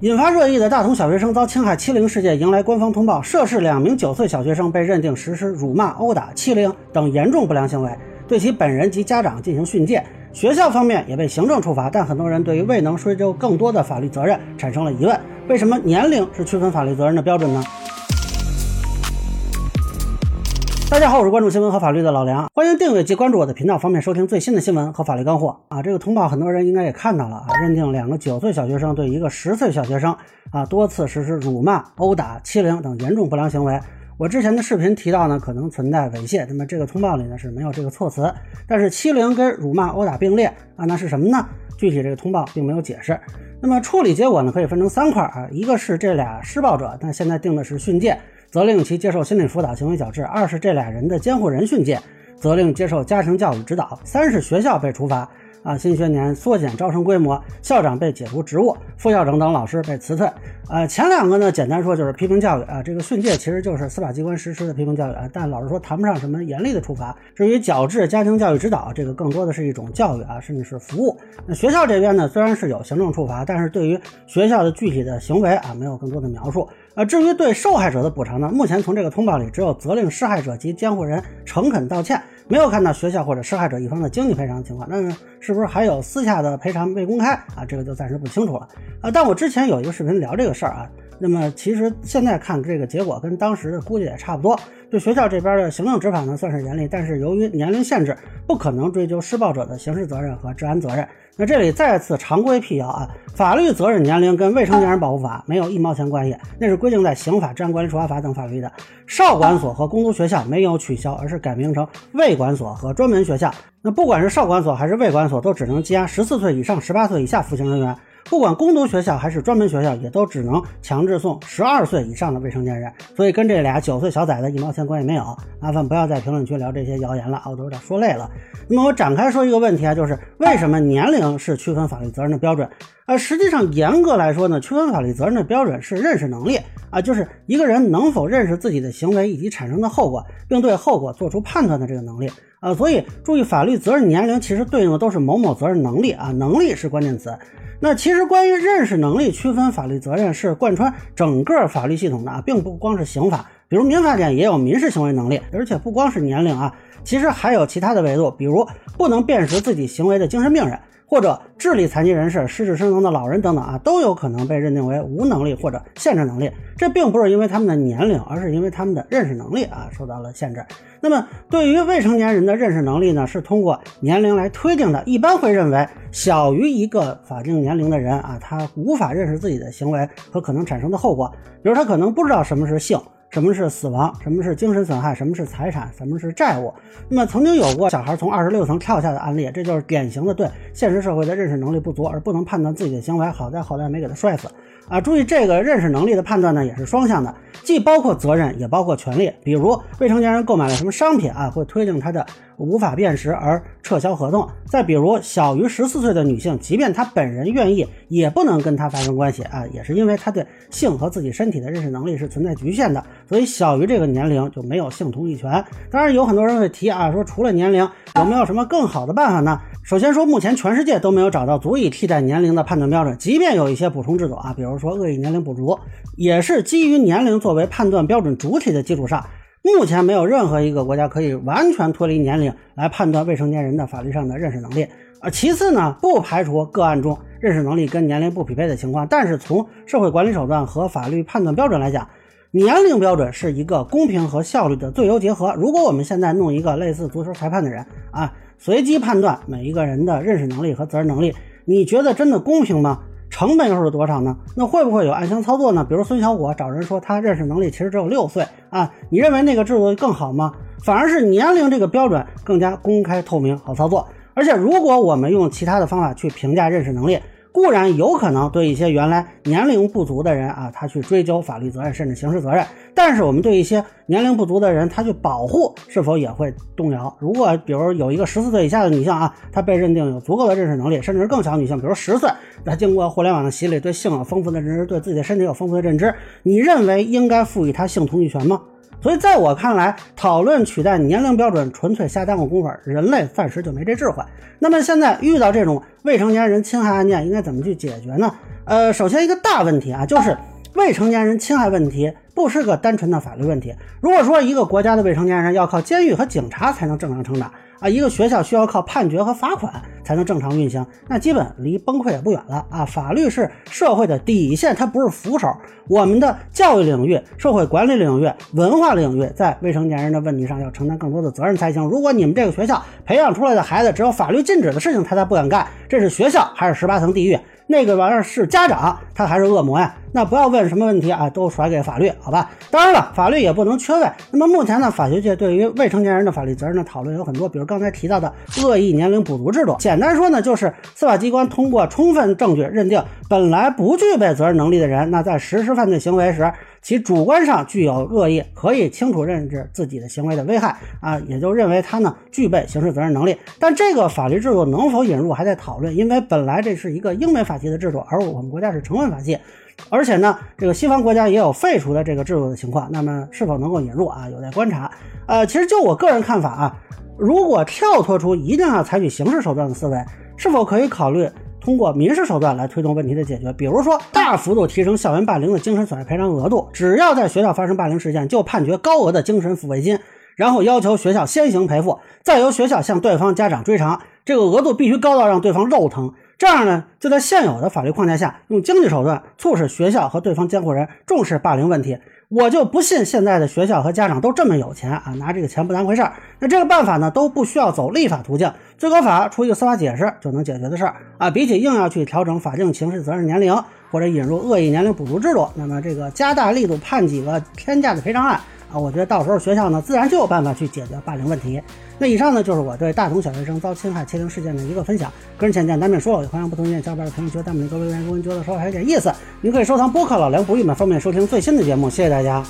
引发热议的大同小学生遭侵害欺凌事件迎来官方通报，涉事两名九岁小学生被认定实施辱骂、殴打、欺凌等严重不良行为，对其本人及家长进行训诫。学校方面也被行政处罚，但很多人对于未能追究更多的法律责任产生了疑问：为什么年龄是区分法律责任的标准呢？大家好，我是关注新闻和法律的老梁，欢迎订阅及关注我的频道，方便收听最新的新闻和法律干货啊！这个通报很多人应该也看到了啊，认定两个九岁小学生对一个十岁小学生啊多次实施辱骂、殴打、欺凌等严重不良行为。我之前的视频提到呢，可能存在猥亵，那么这个通报里呢是没有这个措辞，但是欺凌跟辱骂、殴打并列啊，那是什么呢？具体这个通报并没有解释。那么处理结果呢，可以分成三块啊，一个是这俩施暴者，但现在定的是训诫。责令其接受心理辅导、行为矫治；二是这俩人的监护人训诫，责令接受家庭教育指导；三是学校被处罚。啊，新学年缩减招生规模，校长被解除职务，副校长等老师被辞退。呃，前两个呢，简单说就是批评教育啊，这个训诫其实就是司法机关实施的批评教育啊，但老实说谈不上什么严厉的处罚。至于矫治、家庭教育指导，这个更多的是一种教育啊，甚至是服务。那学校这边呢，虽然是有行政处罚，但是对于学校的具体的行为啊，没有更多的描述。至于对受害者的补偿呢，目前从这个通报里只有责令施害者及监护人诚恳道歉。没有看到学校或者施害者一方的经济赔偿情况，那是不是还有私下的赔偿未公开啊？这个就暂时不清楚了啊。但我之前有一个视频聊这个事儿啊，那么其实现在看这个结果跟当时的估计也差不多。对学校这边的行政执法呢算是严厉，但是由于年龄限制，不可能追究施暴者的刑事责任和治安责任。那这里再次常规辟谣啊，法律责任年龄跟未成年人保护法没有一毛钱关系，那是规定在刑法、治安管理处罚法等法律的。少管所和公读学校没有取消，而是改名成卫管所和专门学校。那不管是少管所还是卫管所，都只能羁押十四岁以上、十八岁以下服刑人员。不管攻读学校还是专门学校，也都只能强制送十二岁以上的未成年人，所以跟这俩九岁小崽子一毛钱关系没有。麻烦不要在评论区聊这些谣言了，我都有点说累了。那么我展开说一个问题啊，就是为什么年龄是区分法律责任的标准？啊，实际上严格来说呢，区分法律责任的标准是认识能力啊，就是一个人能否认识自己的行为以及产生的后果，并对后果做出判断的这个能力啊。所以注意，法律责任年龄其实对应的都是某某责任能力啊，能力是关键词。那其实关于认识能力区分法律责任是贯穿整个法律系统的啊，并不光是刑法，比如民法典也有民事行为能力，而且不光是年龄啊，其实还有其他的维度，比如不能辨识自己行为的精神病人。或者智力残疾人士、失智失能的老人等等啊，都有可能被认定为无能力或者限制能力。这并不是因为他们的年龄，而是因为他们的认识能力啊受到了限制。那么，对于未成年人的认识能力呢，是通过年龄来推定的。一般会认为，小于一个法定年龄的人啊，他无法认识自己的行为和可能产生的后果，比如他可能不知道什么是性。什么是死亡？什么是精神损害？什么是财产？什么是债务？那么曾经有过小孩从二十六层跳下的案例，这就是典型的对现实社会的认识能力不足而不能判断自己的行为。好在后来没给他摔死啊！注意，这个认识能力的判断呢，也是双向的，既包括责任，也包括权利。比如未成年人购买了什么商品啊，会推定他的。无法辨识而撤销合同。再比如，小于十四岁的女性，即便她本人愿意，也不能跟他发生关系啊，也是因为她对性和自己身体的认识能力是存在局限的。所以，小于这个年龄就没有性同意权。当然，有很多人会提啊，说除了年龄，有没有什么更好的办法呢？首先说，目前全世界都没有找到足以替代年龄的判断标准。即便有一些补充制度啊，比如说恶意年龄不足，也是基于年龄作为判断标准主体的基础上。目前没有任何一个国家可以完全脱离年龄来判断未成年人的法律上的认识能力啊。其次呢，不排除个案中认识能力跟年龄不匹配的情况，但是从社会管理手段和法律判断标准来讲，年龄标准是一个公平和效率的最优结合。如果我们现在弄一个类似足球裁判的人啊，随机判断每一个人的认识能力和责任能力，你觉得真的公平吗？成本又是多少呢？那会不会有暗箱操作呢？比如孙小果找人说他认识能力其实只有六岁啊，你认为那个制度更好吗？反而是年龄这个标准更加公开透明好操作。而且如果我们用其他的方法去评价认识能力。固然有可能对一些原来年龄不足的人啊，他去追究法律责任甚至刑事责任，但是我们对一些年龄不足的人，他去保护是否也会动摇？如果比如有一个十四岁以下的女性啊，她被认定有足够的认识能力，甚至是更小女性，比如十岁，她经过互联网的洗礼，对性有丰富的认知，对自己的身体有丰富的认知，你认为应该赋予她性同意权吗？所以，在我看来，讨论取代年龄标准纯粹瞎耽误功夫，人类暂时就没这智慧。那么，现在遇到这种未成年人侵害案件，应该怎么去解决呢？呃，首先一个大问题啊，就是未成年人侵害问题不是个单纯的法律问题。如果说一个国家的未成年人要靠监狱和警察才能正常成长，啊，一个学校需要靠判决和罚款才能正常运行，那基本离崩溃也不远了啊！法律是社会的底线，它不是扶手。我们的教育领域、社会管理领域、文化领域，在未成年人的问题上要承担更多的责任才行。如果你们这个学校培养出来的孩子只有法律禁止的事情他才不敢干，这是学校还是十八层地狱？那个玩意儿是家长，他还是恶魔呀？那不要问什么问题啊，都甩给法律，好吧？当然了，法律也不能缺位。那么目前呢，法学界对于未成年人的法律责任的讨论有很多，比如刚才提到的恶意年龄补足制度。简单说呢，就是司法机关通过充分证据认定本来不具备责任能力的人，那在实施犯罪行为时，其主观上具有恶意，可以清楚认知自己的行为的危害啊，也就认为他呢具备刑事责任能力。但这个法律制度能否引入还在讨论，因为本来这是一个英美法系的制度，而我们国家是成文法系。而且呢，这个西方国家也有废除的这个制度的情况，那么是否能够引入啊，有待观察。呃，其实就我个人看法啊，如果跳脱出一定要采取刑事手段的思维，是否可以考虑通过民事手段来推动问题的解决？比如说大幅度提升校园霸凌的精神损害赔偿额度，只要在学校发生霸凌事件，就判决高额的精神抚慰金，然后要求学校先行赔付，再由学校向对方家长追偿，这个额度必须高到让对方肉疼。这样呢，就在现有的法律框架下，用经济手段促使学校和对方监护人重视霸凌问题。我就不信现在的学校和家长都这么有钱啊，拿这个钱不当回事儿。那这个办法呢，都不需要走立法途径，最高法出一个司法解释就能解决的事儿啊。比起硬要去调整法定刑事责任年龄或者引入恶意年龄补足制度，那么这个加大力度判几个天价的赔偿案。啊，我觉得到时候学校呢，自然就有办法去解决霸凌问题。那以上呢，就是我对大同小学生遭侵害欺凌事件的一个分享。个人浅见难免说，也欢迎不同意见小伙伴的评论区弹幕里给我留言。如果您觉得说还有点意思，您可以收藏播客老梁不郁闷，方便收听最新的节目。谢谢大家。